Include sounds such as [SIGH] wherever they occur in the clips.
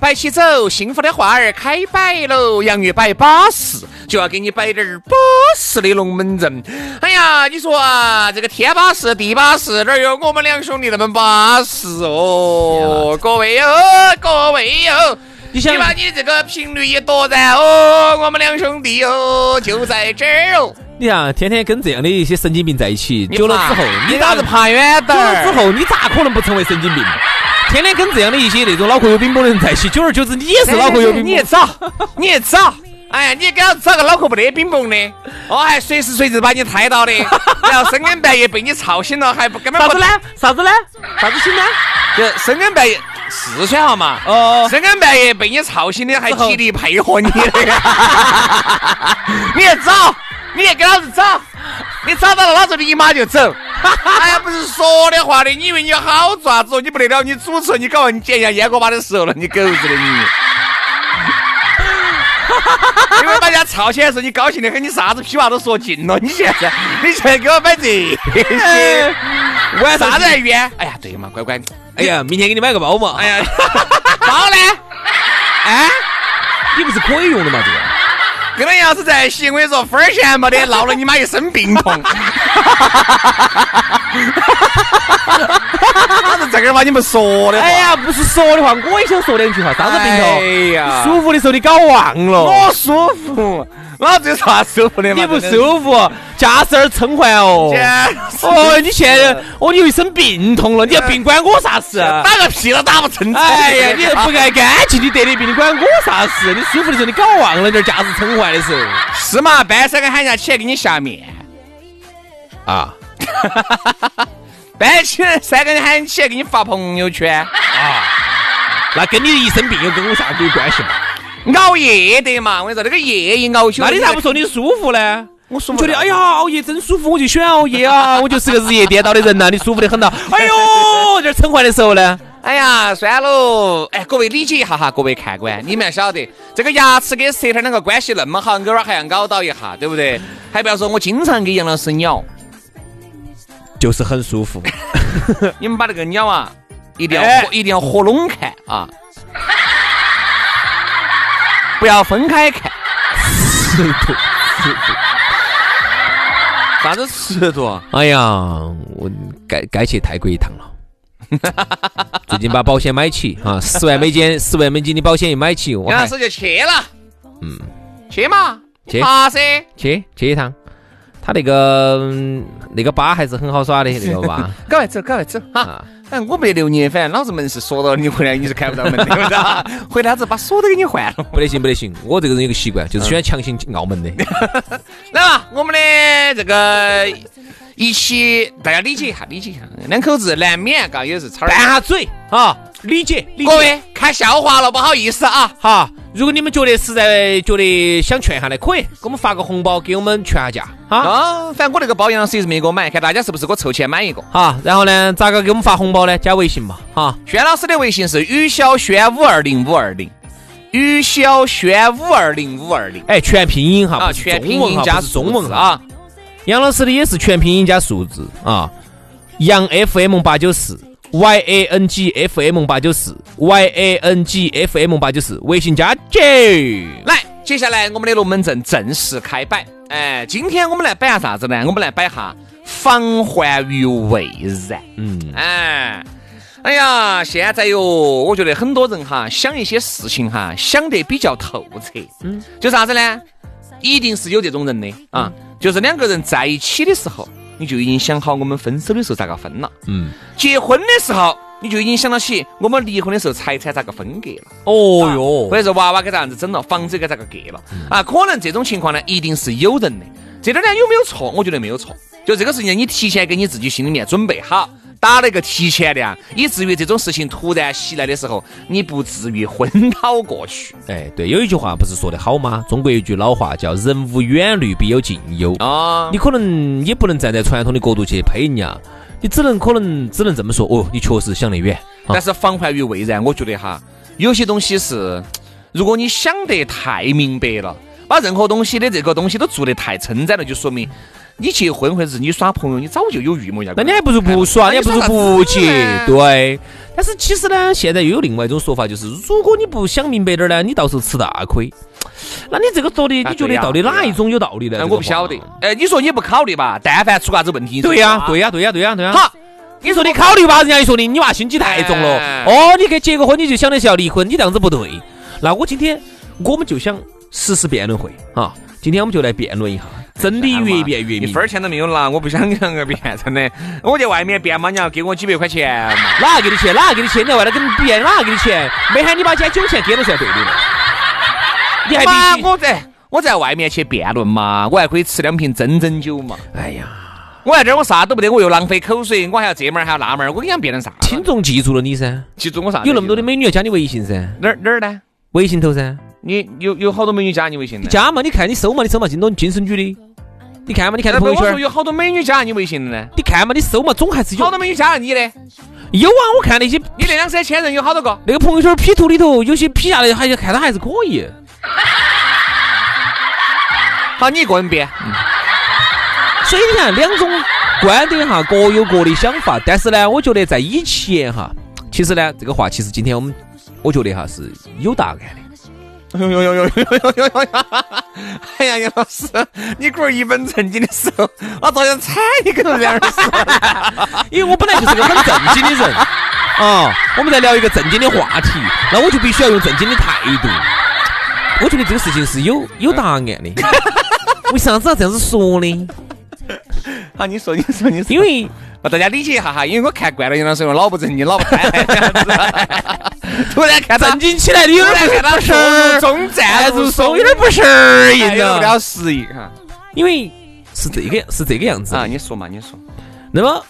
摆起走，幸福的花儿开摆喽。洋芋摆巴适，就要给你摆点儿巴适的龙门阵。哎呀，你说啊，这个天巴适地巴适，哪有我们两兄弟那么巴适哦？各位哟，各位哟。你想把你这个频率一夺然哦，我们两兄弟哦就在这儿哦。你看，天天跟这样的一些神经病在一起，久了之后，你咋子爬远点？久了之后，你咋可能不成为神经病？天天跟这样的一些那种脑壳有冰崩的人在一起，久而久之，你也是脑壳有冰崩。你也找，你也找，哎，你给他找个脑壳不得冰崩的，哦，还随时随地把你胎到的，然后深更半夜被你吵醒了，还不根本啥子呢？啥子呢？啥子醒呢？就深更半夜。四川号嘛，哦，深更半夜被你吵醒的，还极力配合你的，[LAUGHS] 你也找，你也给老子找，你找到了，老子立马就走。[LAUGHS] 哎呀，不是说的话的，你以为你好爪子？你不得了，你主持，你搞完你捡一下烟锅巴的时候了，你狗日的你！[LAUGHS] 因为大家吵起来的时候，你高兴的很，你啥子屁话都说尽了。你现在，你现在给我摆这些，[LAUGHS] 为啥子冤？哎呀，对嘛，乖乖。哎呀，明天给你买个包嘛。哎呀，包呢？哎，你不是可以用的嘛？这个，跟他要是在一起，我跟你说，分儿钱没得，闹了你妈一身病痛。他是这个把你们说的。哎呀，不是说的话，我也想说两句话。啥子病痛？哎呀，舒服的时候你搞忘了。我舒服。老子有啥舒服的嘛？你不舒服，驾驶儿撑坏哦。哦，你现在哦，你又一身病痛了，你要病关我啥事？打个屁都打不成。哎呀，你不爱干净，你得的病，你管我啥事？你舒服的时候你搞忘了点驾驶撑坏的时候。是嘛？半三个喊人家起来给你下面。啊。搬起来三个人喊你起来给你发朋友圈。啊。那跟你一身病又跟我啥子有关系嘛？熬夜得嘛，我跟你说，那个夜一熬起，那你咋不说你舒服呢？我舒服，觉得哎呀，熬夜真舒服，我就喜欢熬夜啊，[LAUGHS] 我就是个日夜颠倒的人呐，你舒服的很呐。哎呦，[LAUGHS] 这撑坏的时候呢，哎呀，算喽，哎，各位理解一下哈，各位看官，你们要晓得，这个牙齿跟舌头两个关系那么好，偶尔还要咬到一下，对不对？还不要说，我经常给杨老师咬，[LAUGHS] 就是很舒服。你们把那个鸟啊，一定要一定要合拢看啊。不要分开看，尺度，尺度，啥子尺度？哎呀，我该该去泰国一趟了。[LAUGHS] 最近把保险买起哈，十万美金，十万美金的保险一买起，我杨老师就去了。嗯，去嘛，去爬噻，去去一趟。他那个那个巴还是很好耍的，那个巴。赶快走，赶快走哈。哎，我没留你，反正老子门是锁到，你回来你是开不到门的，[LAUGHS] 回来子把锁都给你换了。不得行，不得行，我这个人有个习惯，就是喜欢强行澳门的。[LAUGHS] 来吧，我们的这个一起，大家理解一下，理解一下，两口子难免嘎也是吵拌下嘴啊，理解。各位看笑话了，不好意思啊，哈。如果你们觉得实在觉得想劝下来，可以给我们发个红包，给我们劝下价啊。反正我那个包杨老师也是没给我买，看大家是不是给我凑钱买一个哈。然后呢，咋个给我们发红包呢？加微信嘛哈。轩老师的微信是于小轩五二零五二零，于小轩五二零五二零。哎，全拼音哈，啊，全拼音加中文啊。杨老师的也是全拼音加数字啊。杨 FM 八九四。y a n g f m 八九四，y a n g f m 八九四，微信加姐。来，接下来我们的龙门阵正式开摆。哎，今天我们来摆下啥子呢？我们来摆下防患于未然。嗯，哎，哎呀，现在哟，我觉得很多人哈想一些事情哈想得比较透彻。嗯，就啥子呢？一定是有这种人的啊，就是两个人在一起的时候，你就已经想好我们分手的时候咋个分了。嗯，结婚的时候，你就已经想到起我们离婚的时候财产咋个分割了。哦哟或，者是娃娃该咋样子整了，房子该咋个给了啊？可能这种情况呢，一定是有人的。这点呢有没有错？我觉得没有错。就这个事情，你提前给你自己心里面准备好，打了一个提前量，以至于这种事情突然袭来的时候，你不至于昏倒过去。哎，对，有一句话不是说的好吗？中国有一句老话叫“人无远虑，必有近忧”。啊你可能也不能站在传统的角度去呸人家，你只能可能只能这么说，哦，你确实想得远。啊但是防患于未然，我觉得哈，有些东西是，如果你想得太明白了，把任何东西的这个东西都做得太称赞了，就说明你结婚或者是你耍朋友，你早就有预谋要。那你还不如不耍，你还不如不结，对。但是其实呢，现在又有另外一种说法，就是如果你不想明白点儿呢，你到时候吃大亏。那你这个说的，你觉得到底哪一种有道理呢？我不晓得话。哎，你说你不考虑吧？但凡出啥子问题，对呀，对呀，对呀，对呀，对呀。好，你说你考虑吧，人家一说的你娃心机太重了。哎哦，你跟结个婚你就想的是要离婚，你这样子不对。那我今天我们就想实施辩论会啊，今天我们就来辩论一下，真的越变越明一分。儿钱都没有拿，我不想两个变，真的。我在外面变嘛，你要给我几百块钱嘛。哪个给你钱？哪个给你钱？你在外头跟别人哪个给你钱？没喊你把捡酒钱给了算对的。[LAUGHS] 你还妈，必须。我在我在外面去辩论嘛，我还可以吃两瓶真真酒嘛。哎呀，我在这儿我啥都不得，我又浪费口水，我还要这门儿还要那门儿，我跟你讲辩论啥？听众记住了你噻，记住我啥？有那么多的美女要加你微信噻，哪儿哪儿呢？微信头噻，你有有好多美女加你微信呢？加嘛，你看你搜嘛，你搜嘛，京东精神女的，你看嘛，你看那不我说到朋友圈，有好多美女加你微信的呢？你看嘛，你搜嘛，总还是有好多美女加了你的，有啊，我看那些你那两三千人有好多个？那个朋友圈 P 图里头，有些 P 下来还看他还是可以。[LAUGHS] 好，你一个人编。所以你看，两种观点哈，各有各的想法。但是呢，我觉得在以前哈，其实呢，这个话其实今天我们，我觉得哈是有答案的。呦呦呦呦呦呦呦呦！哎呀，杨老师，你龟儿一本正经的时候，我照样踩你跟两人说。因为我本来就是个很正经的人啊，我们在聊一个正经的话题，那我就必须要用正经的态度。我觉得这个事情是有有答案的。[LAUGHS] 为啥子要这样子说呢？[LAUGHS] 好，你说，你说，你说。因为把大家理解一下哈，因为我看惯了杨老师，用老不正经，老不开这样 [LAUGHS] 子。突然看正经起来你有点突然看到不是入中赞入松，有点不适应了。有不适应哈。因为是这个是这个样子啊，你说嘛，你说。那么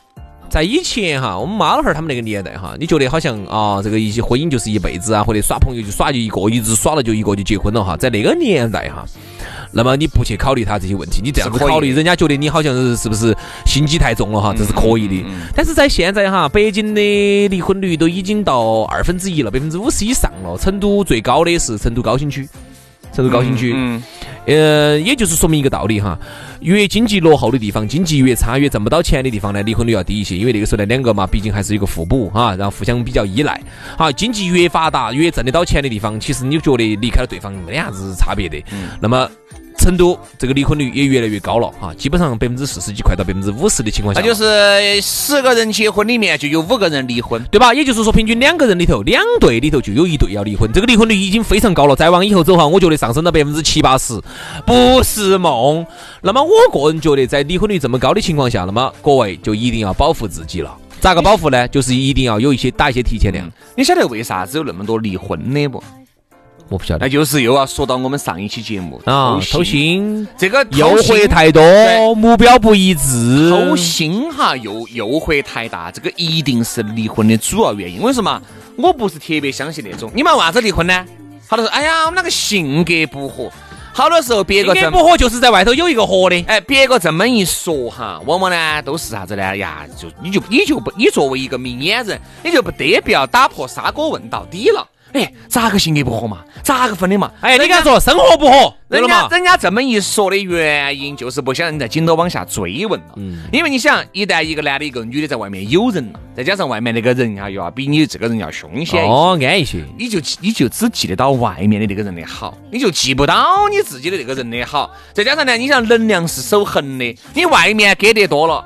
在以前哈，我们妈老汉儿他们那个年代哈，你觉得好像啊，这个一些婚姻就是一辈子啊，或者耍朋友就耍就一个，一直耍了就一个就结婚了哈。在那个年代哈，那么你不去考虑他这些问题，你这样子考虑，人家觉得你好像是是不是心机太重了哈，这是可以的。但是在现在哈，北京的离婚率都已经到二分之一了，百分之五十以上了。成都最高的是成都高新区，成都高新区。嗯，呃，也就是说明一个道理哈，越经济落后的地方，经济越差、越挣不到钱的地方呢，离婚率要低一些，因为那个时候呢，两个嘛，毕竟还是一个互补哈，然后互相比较依赖。好，经济越发达、越挣得到钱的地方，其实你觉得离开了对方没得啥子差别的。那么。成都这个离婚率也越来越高了哈，基本上百分之四十几，快到百分之五十的情况下，那就是十个人结婚里面就有五个人离婚。对吧？也就是说，平均两个人里头，两对里头就有一对要离婚，这个离婚率已经非常高了。再往以后走哈，我觉得上升到百分之七八十不是梦。那么我个人觉得，在离婚率这么高的情况下，那么各位就一定要保护自己了。咋个保护呢？就是一定要有一些打一些提前量。你晓得为啥子有那么多离婚的不？我不晓得那就是又要说到我们上一期节目啊，偷偷心、这个诱惑太多，目标不一致，偷心哈，诱诱惑太大，这个一定是离婚的主要原因。为什么？我不是特别相信那种。你们为啥子离婚呢？好多说，哎呀，我们两个性格不合。好多时候别个不合就是在外头有一个合的。哎，别个这么一说哈，往往呢都是啥子呢？呀，就你就你就不你作为一个明眼人，你就不得不要打破砂锅问到底了。哎，咋个性格不合嘛？咋个分的嘛？哎，你跟他说生活不合，对人家了嘛？人家这么一说的原因，就是不想人再紧着往下追问了。嗯因为你想，一旦一个男的，一个女的在外面有人了，再加上外面那个人啊，又要比你这个人要凶险。哦，安一些。你就你就只记得到外面的那个人的好，你就记不到你自己的那个人的好。再加上呢，你想能量是守恒的，你外面给得多了，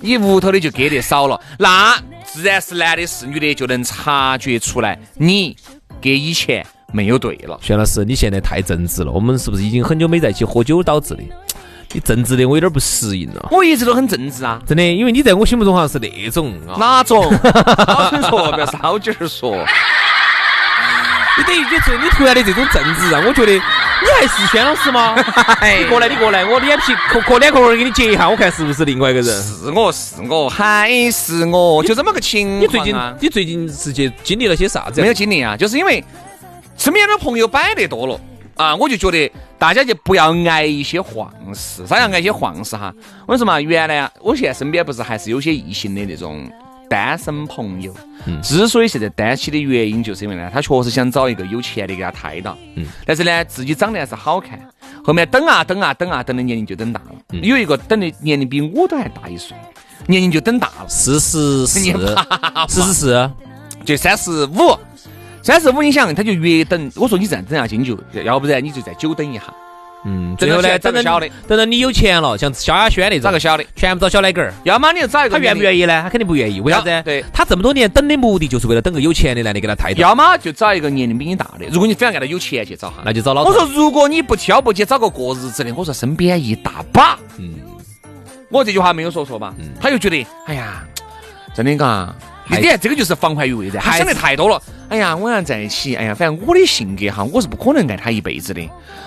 你屋头的就给得少了，那自然是男的是女的就能察觉出来你跟以前没有对了。薛老师，你现在太正直了，我们是不是已经很久没在一起喝酒导致的？[TSK] 你正直的我有点不适应了。我一直都很正直啊，真的，因为你在我心目中好像是那种啊，哪种？[LAUGHS] 少点说，不要少劲儿说。你等于你这你突然的这种正直，让我觉得你还是轩老师吗？[LAUGHS] 你过来，你过来，我脸皮可可脸壳儿给你截一下，我看是不是另外一个人？是我是我还是我，就这么个情你最近。你最近是去经历了些啥子？没有经历啊，就是因为身边的朋友摆得多了啊，我就觉得大家就不要挨一些晃事，啥叫挨一些晃事哈？我跟你说嘛，原来啊，我现在身边不是还是有些异性的那种单身朋友，之所以现在单起的原因，就是因为呢，他确实想找一个有钱的给他胎到，嗯。但是呢，自己长得还是好看，后面等啊等啊等啊等的年龄就等大了，有一个等的年龄比我都还大一岁，年龄就等大了。四十四，你四十四，就三十五，三十五，你想他就越等，我说你这样等下去，你就要不然你就再久等一下，嗯，最后呢，等到小的等到你有钱了，像萧亚轩那种，找个小的，全部找小奶狗儿，要么你就找一个他愿不？愿意呢？他肯定不愿意，为啥子？对，他这么多年等的目的就是为了等个有钱的男的给他抬头，要么就找一个年龄比你大的，如果你非要按照有钱去找哈，那就找老头。我说如果你不挑不拣找个过日子的，我说身边一大把，嗯，我这句话没有说错吧？嗯他又觉得，哎呀，真的嘎。你看，这个就是防患于未然，他想的太多了。哎呀，我要在一起，哎呀，反正我的性格哈，我是不可能爱他一辈子的。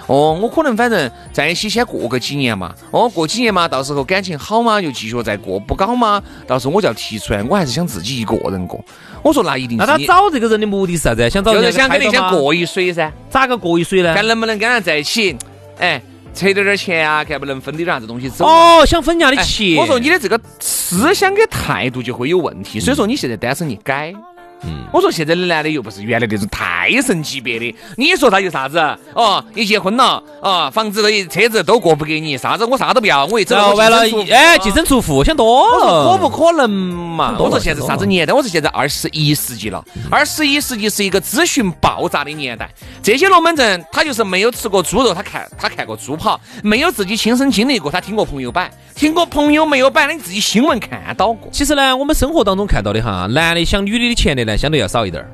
哦，我可能反正在一起先过个几年嘛。哦，过几年嘛，到时候感情好嘛，就继续再过；不搞嘛，到时候我就要提出来，我还是想自己一个人过。我说那一定是那他找这个人的目的是啥子？想找就是想跟你先过一水噻，咋个过一水呢？看能不能跟他在一起，哎，扯点点钱啊，看不能分点啥子东西走啊。哦，想分人家的哎钱。我说你的这个思想跟态度就会有问题，所以说你现在单身你改。嗯我说现在的男的又不是原来那种太神级别的，你说他有啥子？哦，你结婚了，啊，房子的车子都过不给你，啥子我啥都不要，我一走完了哎，净身出户，想多我说了。可不可能嘛？我说现在啥子年代？我说现在二十一世纪了，二十一世纪是一个资讯爆炸的年代。这些龙门阵，他就是没有吃过猪肉，他看他看过猪跑，没有自己亲身经历过，他听过朋友摆，听过朋友没有摆，你自己新闻看到过，其实呢，我们生活当中看到的哈，男的想女的的钱的呢，相对要少一点儿。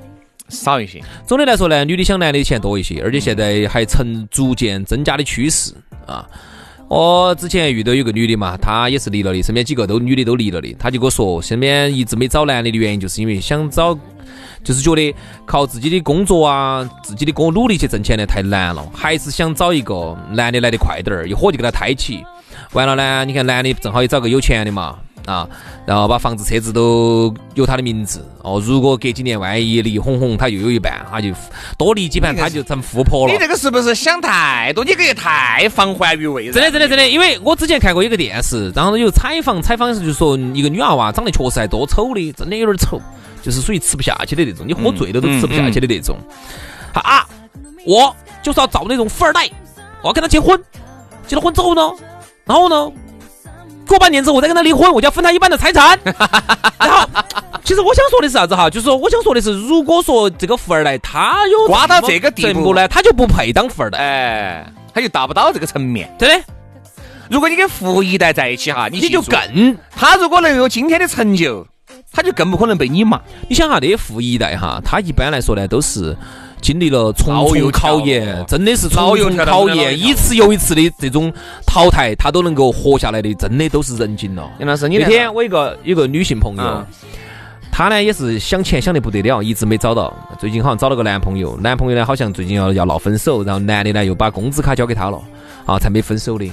少一些。总的来说呢，女的想男的钱多一些，而且现在还呈逐渐增加的趋势啊。我之前遇到有个女的嘛，她也是离了的，身边几个都女的都离了的，她就跟我说，身边一直没找男的的原因，就是因为想找，就是觉得靠自己的工作啊，自己的工努力去挣钱呢太难了，还是想找一个男的来得快点儿，一伙就给他抬起。完了呢，你看男的正好也找个有钱的嘛，啊，然后把房子车子都有他的名字哦。如果隔几年万一离哄哄，他又有一半，他就多离几盘，他就成富婆了你。这个是不是想太多？你这个也太防患于未然。真的，真的，真的，因为我之前看过一个电视，然后有采访，采访是就说一个女娃娃长得确实还多丑的，真的有点丑，就是属于吃不下去的那种，你喝醉了都吃不下去的那种。他啊，我就是要找那种富二代，我要跟他结婚，结了婚之后呢，然后呢，过半年之后我再跟他离婚，我就要分他一半的财产。[LAUGHS] 然后，其实我想说的是啥子哈？就是说我想说的是，如果说这个富二代他有瓜到这个地步呢，他就不配当富二代，哎，他就达不到这个层面。真的，如果你跟富一代在一起哈，你你就更。他如果能有今天的成就，他就更不可能被你骂。你想哈，那些富一代哈，他一般来说呢，都是经历了重重考验，真的是重重考验，一次又一次的这种淘汰，他都能够活下来的，真的都是人精了。杨老师，你那天我一个有个女性朋友嗯，她呢也是想钱想得不得了，一直没找到。最近好像找了个男朋友，男朋友呢好像最近要要闹分手，然后男的呢又把工资卡交给她了，啊，才没分手的。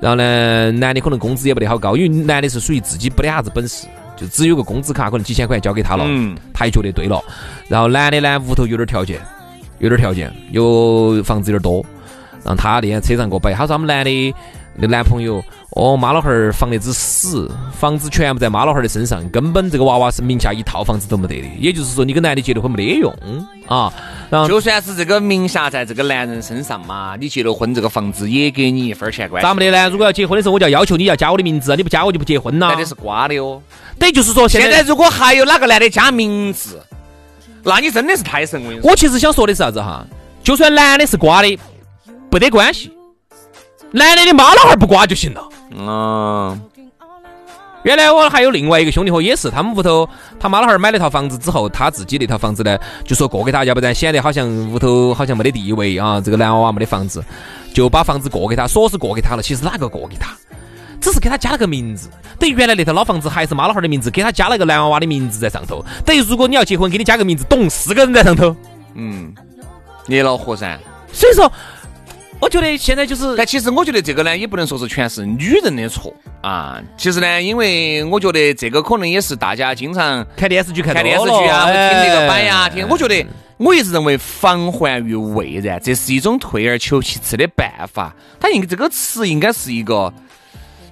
然后呢，男的可能工资也不得好高，因为男的是属于自己不得啥子本事，就只有个工资卡，可能几千块钱交给他了。嗯，他也觉得对了。然后男的呢，屋头有点条件，有点条件，有房子有点多。然后他那天车上给我摆，他说他们男的那男朋友，哦，妈老汉儿防得之死，房子全部在妈老汉儿的身上，根本这个娃娃是名下一套房子都没得的。也就是说，你跟男的结了婚没得用啊。然后就算是这个名下在这个男人身上嘛，你结了婚，这个房子也给你一分钱关系。咋没得呢？如果要结婚的时候，我就要要求你要加我的名字，你不加我就不结婚了是瓜的哦。等于就是说，现在现在如果还有哪个男的加名字，那你真的是太神！我跟你说，我其实想说的是啥子哈？就算男的是瓜的，不得关系，男的的妈老汉儿不瓜就行了。嗯，原来我还有另外一个兄弟伙，也是他们屋头他妈老汉儿买了套房子之后，他自己那套房子呢，就说过给他，要不然显得好像屋头好像没得地位啊，这个男娃娃没得房子，就把房子过给他，说是过给他了，其实哪个过给他？只是给他加了个名字，等于原来那套老房子还是妈老汉儿的名字，给他加了个男娃娃的名字在上头。等于如果你要结婚，给你加个名字，懂四个人在上头。嗯，捏老活噻。所以说，我觉得现在就是，但其实我觉得这个呢，也不能说是全是女人的错啊。其实呢，因为我觉得这个可能也是大家经常看电视剧看看电视剧啊，听那个版呀，哎听。我觉得我一直认为防患于未然，这是一种退而求其次的办法。它应该这个词应该是一个。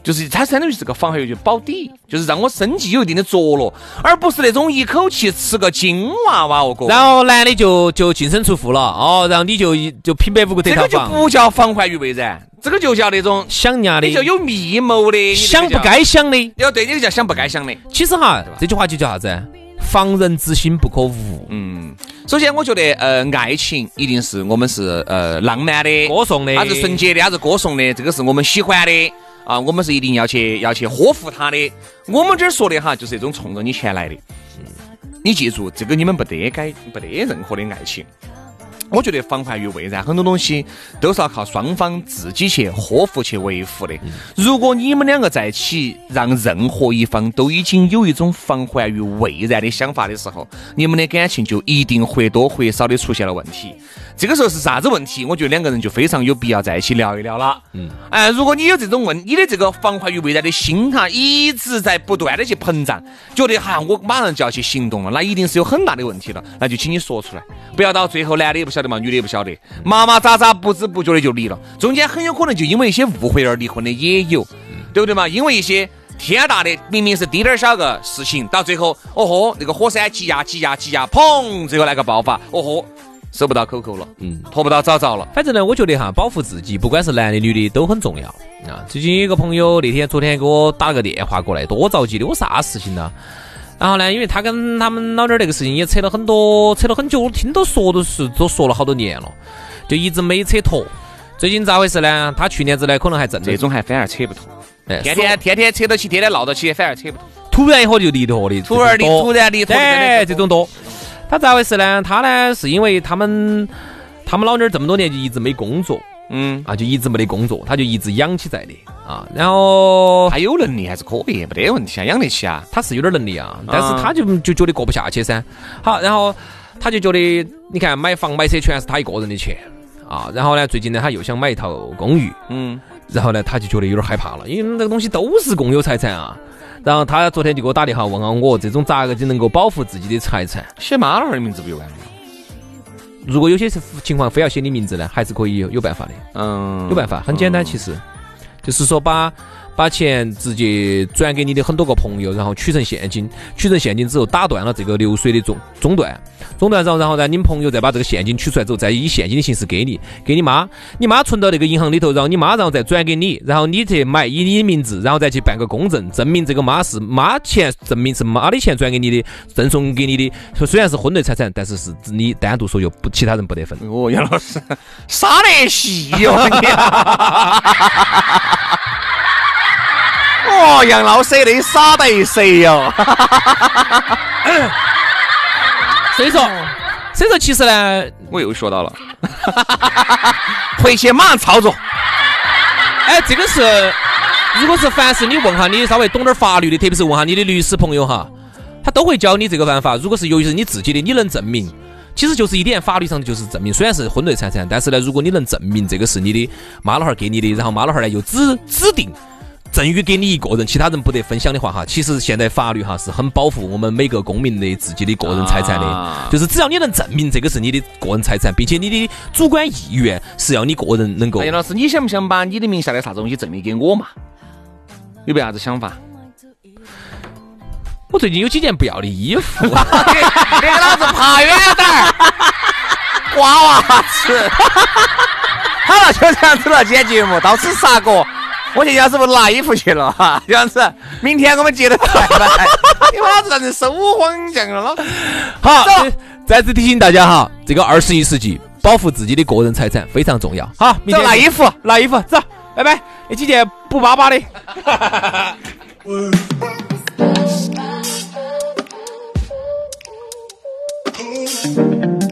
就是它相当于是个防患于就保底，就是让我生计有一定的着落，而不是那种一口气吃个金娃娃哦，哥。然后男的就就净身出户了哦，然后你就就平白无故得这个就，不叫防患于未然，这个就叫那种想伢的你，就有密谋的，想不该想的。要对，你就叫想不该想的。其实哈，这句话就叫啥子？防人之心不可无。嗯，首先我觉得，呃，爱情一定是我们是呃浪漫的、歌颂的它是纯洁的，它是歌颂的，这个是我们喜欢的啊，我们是一定要去要去呵护他的。我们这儿说的哈，就是一种冲着你钱来的。你记住，这个你们不得该，不得任何的爱情。我觉得防患于未然，很多东西都是要靠双方自己去呵护、去维护的。如果你们两个在一起，让任何一方都已经有一种防患于未然的想法的时候，你们的感情就一定或多或少的出现了问题。这个时候是啥子问题？我觉得两个人就非常有必要在一起聊一聊了。嗯，哎，如果你有这种问，你的这个防患于未然的心哈，一直在不断的去膨胀，觉得哈我马上就要去行动了，那一定是有很大的问题了。那就请你说出来，不要到最后男的也不晓得嘛，女的也不晓得，麻麻扎扎不知不觉的就离了，中间很有可能就因为一些误会而离婚的也有，对不对嘛？因为一些。天大的明明是滴点儿小个事情，到最后，哦豁，那个火山挤压挤压挤压，砰，最后来个爆发，哦豁，收不到 QQ 了，嗯，拖不到早着了。反正呢，我觉得哈，保护自己，不管是男的女的都很重要啊。最近有一个朋友那天昨天给我打了个电话过来，多着急的，我啥事情呢？然后呢，因为他跟他们老爹儿那个事情也扯了很多，扯了很久，我听都说都是都说了好多年了，就一直没扯脱。最近咋回事呢？他去年子呢，可能还挣这种还反而扯不脱，哎天天天天扯到起，天天闹到起，反而扯不脱。突然一会就离脱的，突然离，突然离脱的，哎，这种多。他咋回事呢？他呢是因为他们他们老娘儿这么多年就一直没工作嗯，啊，就一直没得工作，他就一直养起在的啊。然后他有能力还是可以，没得问题啊，养得起啊。他是有点能力啊，但是他就就觉得过不下去噻。好，然后他就觉得，你看买房买车全是他一个人的钱啊。然后呢，最近呢他又想买一套公寓，嗯，然后呢他就觉得有点害怕了，因为那个东西都是共有财产啊。然后他昨天就给我打电话问下我，这种咋个就能够保护自己的财产？写妈老汉儿的名字不就完了吗？如果有些情况非要写你名字呢，还是可以有有办法的，嗯，有办法，很简单，其实。就是说把把钱直接转给你的很多个朋友，然后取成现金，取成现金之后打断了这个流水的中中断，中断之后，然后呢，你们朋友再把这个现金取出来之后，再以现金的形式给你，给你妈，你妈存到那个银行里头，然后你妈然后再转给你，然后你去买以你的名字，然后再去办个公证，证明这个妈是妈钱，证明是妈的钱转给你的，赠送给你的，虽然是婚内财产，但是是你单独所有，不其他人不得分。哦，杨老师傻得细哟、你。[LAUGHS] 哦，杨老师你傻得谁哟？所以说，所以说其实呢，我又学到了，回去马上操作。哎，这个是，如果是凡是你问下你稍微懂点法律的，特别是问下你的律师朋友哈，他都会教你这个办法。如果是由于是你自己的，你能证明，其实就是一点法律上就是证明，虽然是婚内财产，但是呢，如果你能证明这个是你的妈老汉儿给你的，然后妈老汉儿呢又指指定。赠予给你一个人，其他人不得分享的话，哈，其实现在法律哈是很保护我们每个公民的自己的个人财产的，啊就是只要你能证明这个是你的个人财产，并且你的主观意愿是要你个人能够哎，老师，你想不想把你的名下的啥子东西证明给我嘛？有没有啥子想法？我最近有几件不要的衣服，[LAUGHS] 你给老子爬远点儿，[LAUGHS] 瓜娃子。[LAUGHS] 好了，就这样子了，今天节目到此杀过。[LAUGHS] 我今天是不是拿衣服去了？哈，这样子，明天我们接着来吧。[LAUGHS] 你妈子让人收荒匠了。好，再次提醒大家哈，这个二十一世纪，保护自己的个人财产非常重要。好，明天拿衣服，拿衣服，走，拜拜。那几件补巴巴的。[LAUGHS]